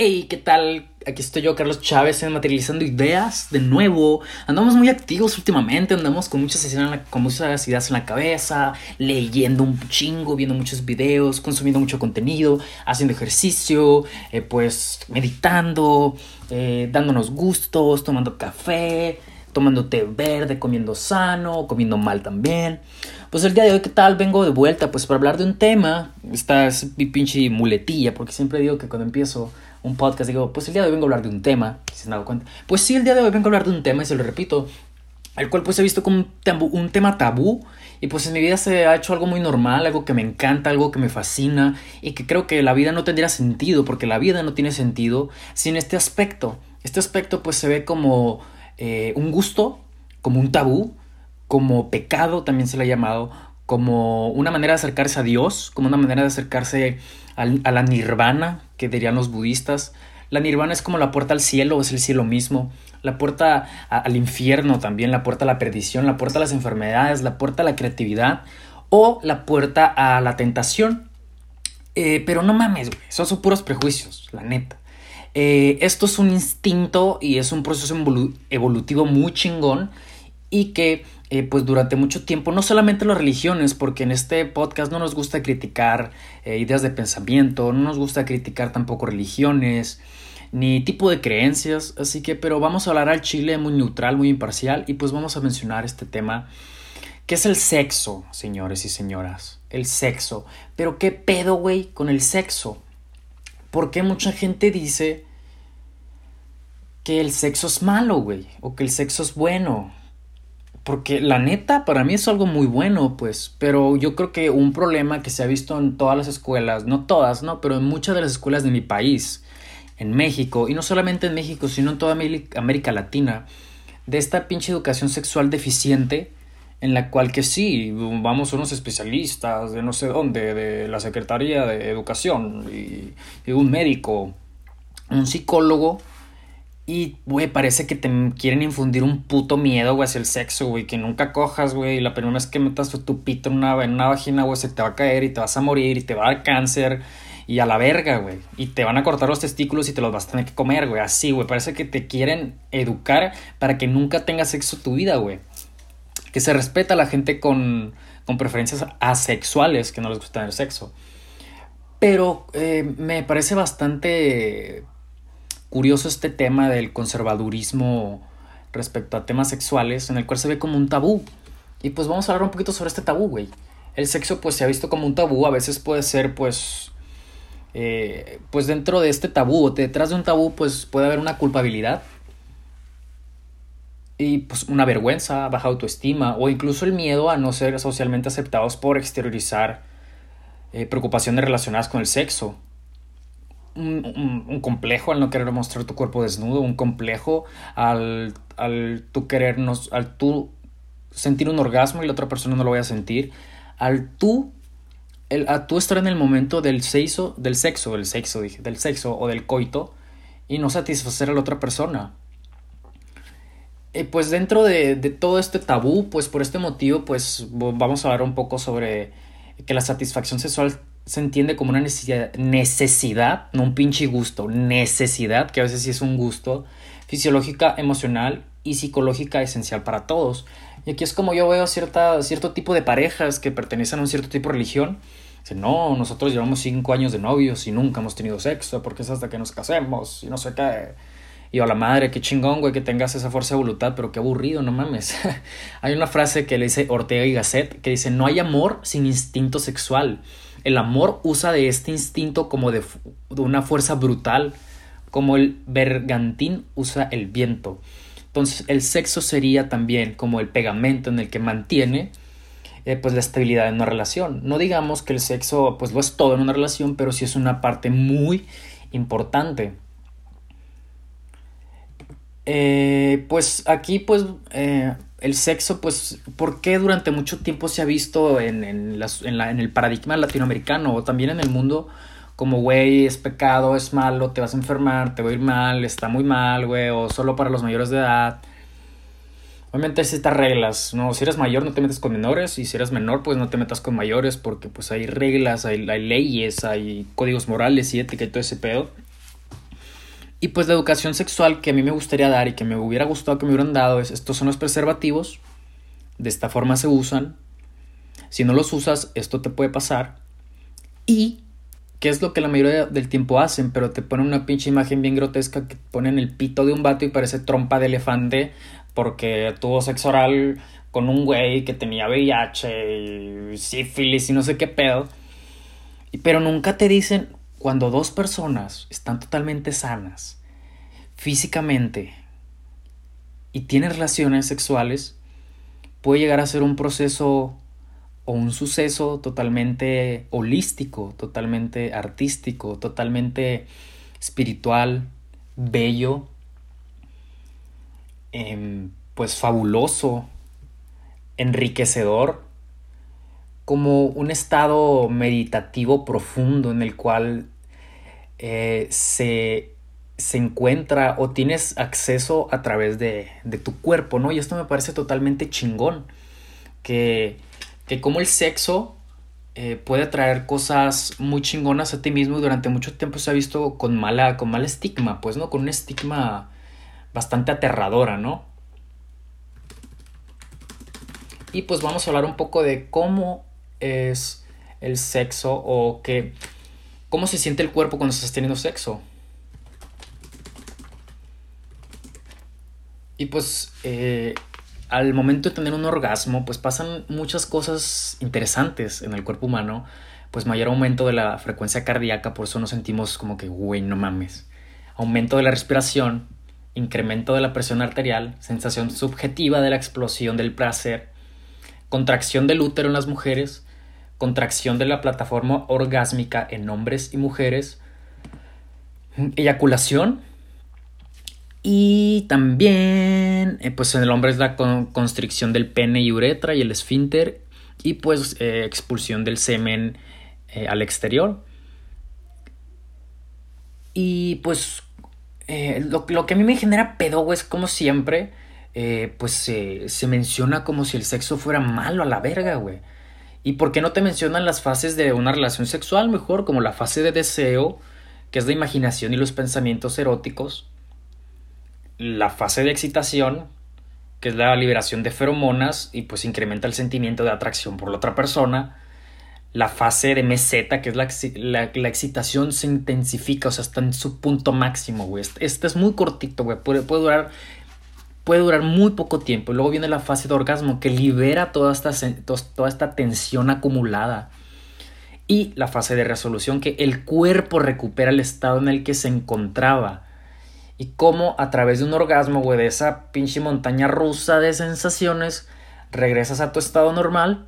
Hey, ¿qué tal? Aquí estoy yo, Carlos Chávez, Materializando Ideas, de nuevo. Andamos muy activos últimamente, andamos con muchas, con muchas ideas en la cabeza, leyendo un chingo, viendo muchos videos, consumiendo mucho contenido, haciendo ejercicio, eh, pues meditando, eh, dándonos gustos, tomando café, tomando té verde, comiendo sano, comiendo mal también. Pues el día de hoy, ¿qué tal? Vengo de vuelta, pues para hablar de un tema. Esta es mi pinche muletilla, porque siempre digo que cuando empiezo un podcast, digo, pues el día de hoy vengo a hablar de un tema, si se han dado cuenta. Pues sí, el día de hoy vengo a hablar de un tema, y se lo repito, el cual pues he visto como un, un tema tabú y pues en mi vida se ha hecho algo muy normal, algo que me encanta, algo que me fascina y que creo que la vida no tendría sentido, porque la vida no tiene sentido sin este aspecto. Este aspecto pues se ve como eh, un gusto, como un tabú, como pecado también se le ha llamado, como una manera de acercarse a Dios, como una manera de acercarse a la nirvana, que dirían los budistas. La nirvana es como la puerta al cielo, es el cielo mismo. La puerta al infierno también, la puerta a la perdición, la puerta a las enfermedades, la puerta a la creatividad o la puerta a la tentación. Eh, pero no mames, güey, esos son puros prejuicios, la neta. Eh, esto es un instinto y es un proceso evolutivo muy chingón y que eh, pues durante mucho tiempo, no solamente las religiones, porque en este podcast no nos gusta criticar eh, ideas de pensamiento, no nos gusta criticar tampoco religiones, ni tipo de creencias, así que, pero vamos a hablar al chile muy neutral, muy imparcial, y pues vamos a mencionar este tema, que es el sexo, señores y señoras, el sexo. Pero qué pedo, güey, con el sexo. Porque mucha gente dice que el sexo es malo, güey, o que el sexo es bueno, porque la neta, para mí es algo muy bueno, pues, pero yo creo que un problema que se ha visto en todas las escuelas, no todas, ¿no? Pero en muchas de las escuelas de mi país, en México, y no solamente en México, sino en toda América Latina, de esta pinche educación sexual deficiente, en la cual que sí, vamos unos especialistas de no sé dónde, de la Secretaría de Educación, y, y un médico, un psicólogo, y, güey, parece que te quieren infundir un puto miedo, güey, hacia el sexo, güey. Que nunca cojas, güey. Y la primera vez que metas tu pito en una, en una vagina, güey, se te va a caer y te vas a morir y te va a dar cáncer. Y a la verga, güey. Y te van a cortar los testículos y te los vas a tener que comer, güey. Así, güey. Parece que te quieren educar para que nunca tengas sexo tu vida, güey. Que se respeta a la gente con, con preferencias asexuales, que no les gusta tener sexo. Pero eh, me parece bastante curioso este tema del conservadurismo respecto a temas sexuales, en el cual se ve como un tabú. Y pues vamos a hablar un poquito sobre este tabú, güey. El sexo pues se ha visto como un tabú, a veces puede ser pues... Eh, pues dentro de este tabú, detrás de un tabú pues puede haber una culpabilidad y pues una vergüenza, baja autoestima o incluso el miedo a no ser socialmente aceptados por exteriorizar eh, preocupaciones relacionadas con el sexo un, complejo al no querer mostrar tu cuerpo desnudo, un complejo al, al tú querernos, al tú sentir un orgasmo y la otra persona no lo vaya a sentir, al tú, el, a tú estar en el momento del sexo, del sexo, del sexo, dije, del sexo o del coito y no satisfacer a la otra persona. Eh, pues dentro de, de, todo este tabú, pues por este motivo, pues vamos a hablar un poco sobre que la satisfacción sexual se entiende como una necesidad, necesidad, no un pinche gusto, necesidad, que a veces sí es un gusto, fisiológica, emocional y psicológica esencial para todos. Y aquí es como yo veo cierta, cierto tipo de parejas que pertenecen a un cierto tipo de religión. Dicen, no, nosotros llevamos cinco años de novios y nunca hemos tenido sexo porque es hasta que nos casemos y no sé qué. Y a la madre, qué chingón, güey, que tengas esa fuerza de voluntad, pero qué aburrido, no mames. hay una frase que le dice Ortega y Gasset que dice, no hay amor sin instinto sexual. El amor usa de este instinto como de, una fuerza brutal, como el bergantín usa el viento. Entonces el sexo sería también como el pegamento en el que mantiene eh, pues la estabilidad en una relación. No digamos que el sexo pues lo es todo en una relación, pero sí es una parte muy importante. Eh, pues aquí pues eh, el sexo, pues, ¿por qué durante mucho tiempo se ha visto en, en, en, el paradigma latinoamericano o también en el mundo como, güey, es pecado, es malo, te vas a enfermar, te va a ir mal, está muy mal, güey, o solo para los mayores de edad? Obviamente hay ciertas reglas, ¿no? Si eres mayor no te metes con menores y si eres menor pues no te metas con mayores porque pues hay reglas, hay, hay leyes, hay códigos morales y ética y todo ese pedo. Y pues la educación sexual que a mí me gustaría dar y que me hubiera gustado que me hubieran dado es, estos son los preservativos, de esta forma se usan, si no los usas esto te puede pasar. Y que es lo que la mayoría del tiempo hacen, pero te ponen una pinche imagen bien grotesca que ponen el pito de un vato y parece trompa de elefante porque tuvo sexo oral con un güey que tenía VIH y sífilis y no sé qué pedo. Pero nunca te dicen cuando dos personas están totalmente sanas físicamente y tienen relaciones sexuales, puede llegar a ser un proceso o un suceso totalmente holístico, totalmente artístico, totalmente espiritual, bello, em, pues fabuloso, enriquecedor, como un estado meditativo profundo en el cual eh, se, se, encuentra o tienes acceso a través de, de, tu cuerpo, ¿no? Y esto me parece totalmente chingón, que, que como el sexo eh, puede traer cosas muy chingonas a ti mismo y durante mucho tiempo se ha visto con mala, con mal estigma, pues, ¿no? Con un estigma bastante aterradora, ¿no? Y pues vamos a hablar un poco de cómo es el sexo o que cómo se siente el cuerpo cuando estás teniendo sexo. Y pues eh, al momento de tener un orgasmo, pues pasan muchas cosas interesantes en el cuerpo humano. Pues mayor aumento de la frecuencia cardíaca, por eso nos sentimos como que, güey, no mames. Aumento de la respiración, incremento de la presión arterial, sensación subjetiva de la explosión del placer, contracción del útero en las mujeres, contracción de la plataforma orgásmica en hombres y mujeres, eyaculación y también eh, pues en el hombre es la constricción del pene y uretra y el esfínter y pues eh, expulsión del semen eh, al exterior. Y pues lo, que a mí me genera pedo, es como siempre, pues se menciona como si el sexo fuera malo a la verga, güey. ¿Y por qué no te mencionan las fases de una relación sexual mejor, como la fase de deseo, que es la imaginación y los pensamientos eróticos? La fase de excitación, que es la liberación de feromonas y pues incrementa el sentimiento de atracción por la otra persona. La fase de meseta, que es la, la, excitación se intensifica, o sea, está en su punto máximo, güey. Este, este, es muy cortito, güey. Puede, puede durar puede durar muy poco tiempo. Luego viene la fase de orgasmo que libera toda esta, toda esta tensión acumulada. Y la fase de resolución que el cuerpo recupera el estado en el que se encontraba. Y cómo a través de un orgasmo, güey, de esa pinche montaña rusa de sensaciones, regresas a tu estado normal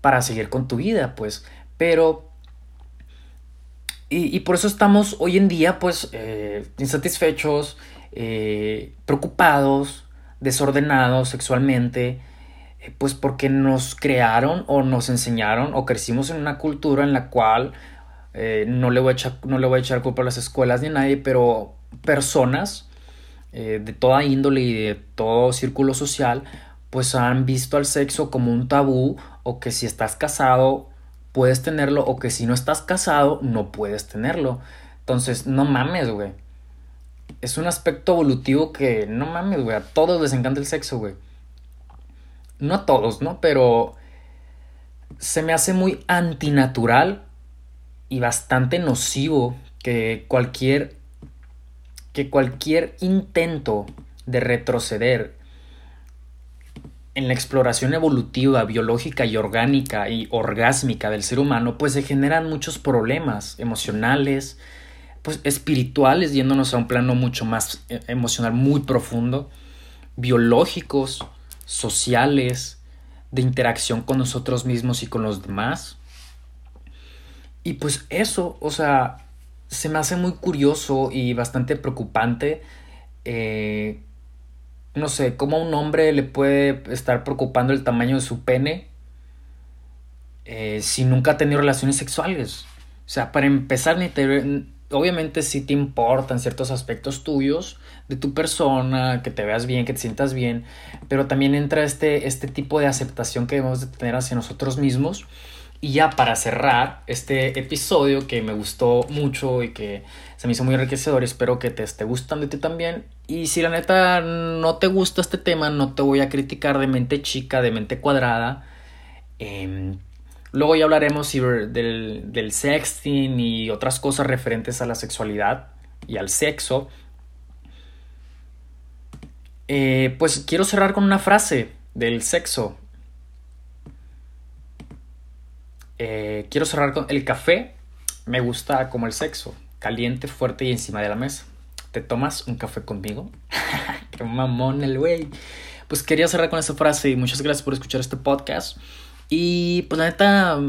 para seguir con tu vida, pues. Pero... Y, por eso estamos hoy en día, pues, eh, insatisfechos, eh, preocupados, desordenados sexualmente, eh, pues porque nos crearon o nos enseñaron o crecimos en una cultura en la cual eh, no, le voy a echar, no le voy a echar culpa a las escuelas ni a nadie, pero personas de toda índole y de todo círculo social, pues han visto al sexo como un tabú o que si estás casado puedes tenerlo o que si no estás casado no puedes tenerlo. Entonces, no mames, güey es un aspecto evolutivo que no mames, güey. A todos les encanta el sexo, güey. No a todos, ¿no? Pero se me hace muy antinatural y bastante nocivo que cualquier que cualquier intento de retroceder en la exploración evolutiva, biológica y orgánica y orgásmica del ser humano, pues se generan muchos problemas emocionales, pues espirituales, yéndonos a un plano mucho más eh, emocional, muy profundo, biológicos, sociales, de interacción con nosotros mismos y con los demás. Y pues eso, o sea, se me hace muy curioso y bastante preocupante. Eh, no sé, cómo a un hombre le puede estar preocupando el tamaño de su pene eh, si nunca ha tenido relaciones sexuales. O sea, para empezar, ni te, obviamente sí te importan ciertos aspectos tuyos de tu persona, que te veas bien, que te sientas bien, pero también entra este, este tipo de aceptación que debemos de tener hacia nosotros mismos Y ya para cerrar este episodio que me gustó mucho y que se me hizo muy enriquecedor, espero que te esté gustando a ti también. Y si la neta no te gusta este tema, no te voy a criticar de mente chica, de mente cuadrada. Em, luego ya hablaremos del, del sexting y otras cosas referentes a la sexualidad y al sexo. Eh, pues quiero cerrar con una frase del sexo. Eh, quiero cerrar con el café. Me gusta como el sexo, caliente, fuerte y encima de la mesa. ¿Te tomas un café conmigo? Qué mamón el güey. Pues quería cerrar con esta frase y muchas gracias por escuchar este podcast. Y pues la neta,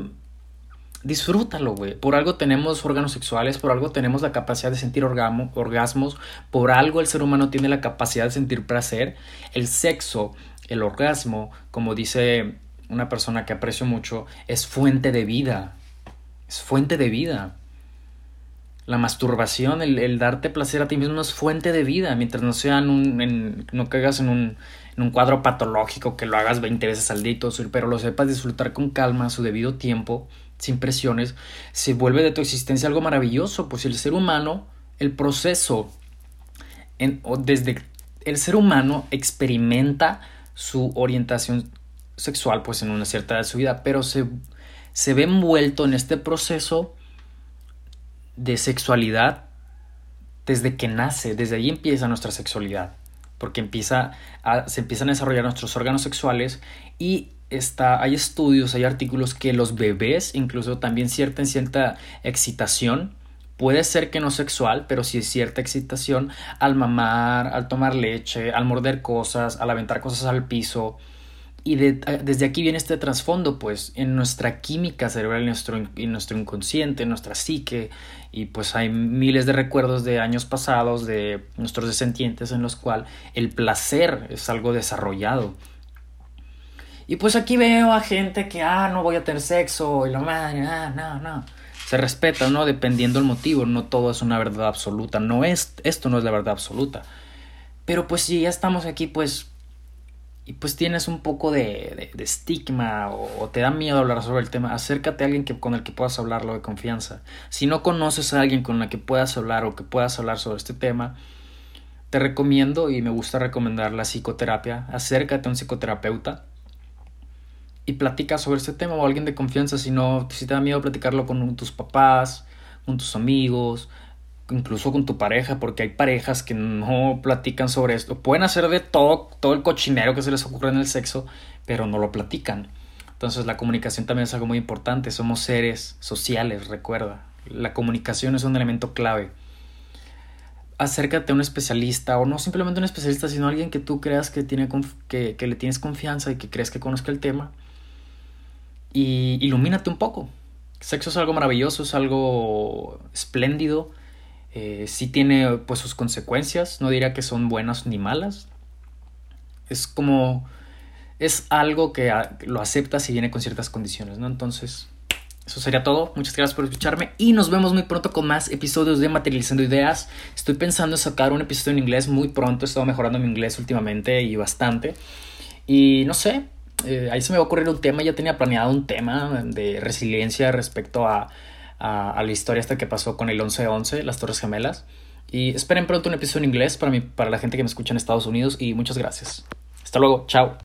disfrútalo, güey. Por algo tenemos órganos sexuales, por algo tenemos la capacidad de sentir orgasmos, por algo el ser humano tiene la capacidad de sentir placer. El sexo, el orgasmo, como dice una persona que aprecio mucho, es fuente de vida. Es fuente de vida. La masturbación, el, darte placer a ti mismo es fuente de vida, mientras no sea un, no caigas en un, en un cuadro patológico que lo hagas 20 veces al día pero lo sepas disfrutar con calma a su debido tiempo, sin presiones, se vuelve de tu existencia algo maravilloso, pues el ser humano, el proceso, en, desde el ser humano experimenta su orientación sexual pues en una cierta edad de su vida, pero se, se ve envuelto en este proceso de sexualidad desde que nace, desde ahí empieza nuestra sexualidad, porque empieza a, se empiezan a desarrollar nuestros órganos sexuales y está, hay estudios, hay artículos que los bebés incluso también cierta, cierta excitación, puede ser que no sexual, pero sí cierta excitación al mamar, al tomar leche, al morder cosas, al aventar cosas al piso, y desde aquí viene este trasfondo, pues, en nuestra química cerebral, en nuestro, en nuestro inconsciente, en nuestra psique, y pues hay miles de recuerdos de años pasados, de nuestros descendientes, en los cuales el placer es algo desarrollado. Y pues aquí veo a gente que, ah, no voy a tener sexo, y lo madre, ah, no, no. Se respeta, ¿no? Dependiendo el motivo, no todo es una verdad absoluta, no es, esto no es la verdad absoluta. Pero pues si ya estamos aquí, pues y pues tienes un poco de, de, estigma o, te da miedo hablar sobre el tema, acércate a alguien que, con el que puedas hablarlo de confianza. Si no conoces a alguien con el que puedas hablar o que puedas hablar sobre este tema, te recomiendo y me gusta recomendar la psicoterapia. Acércate a un psicoterapeuta y platica sobre este tema o alguien de confianza. Si no, si te da miedo platicarlo con tus papás, con tus amigos, incluso con tu pareja, porque hay parejas que no platican sobre esto. Pueden hacer de todo, todo el cochinero que se les ocurre en el sexo, pero no lo platican. Entonces la comunicación también es algo muy importante. Somos seres sociales, recuerda. La comunicación es un elemento clave. Acércate a un especialista, o no simplemente un especialista, sino alguien que tú creas que, tiene que, que le tienes confianza y que crees que conozca el tema. Y ilumínate un poco. Sexo es algo maravilloso, es algo espléndido eh, sí tiene pues sus consecuencias, no diría que son buenas ni malas. Es como es algo que lo aceptas y viene con ciertas condiciones, ¿no? Entonces, eso sería todo. Muchas gracias por escucharme y nos vemos muy pronto con más episodios de Materializando Ideas. Estoy pensando en sacar un episodio en inglés muy pronto. He estado mejorando mi inglés últimamente y bastante. Y no sé, eh, ahí se me va a ocurrir un tema. Ya tenía planeado un tema de resiliencia respecto a a, la historia esta que pasó con el 11-11, las Torres Gemelas. Y esperen pronto un episodio en inglés para, mí, para la gente que me escucha en Estados Unidos y muchas gracias. Hasta luego, chao.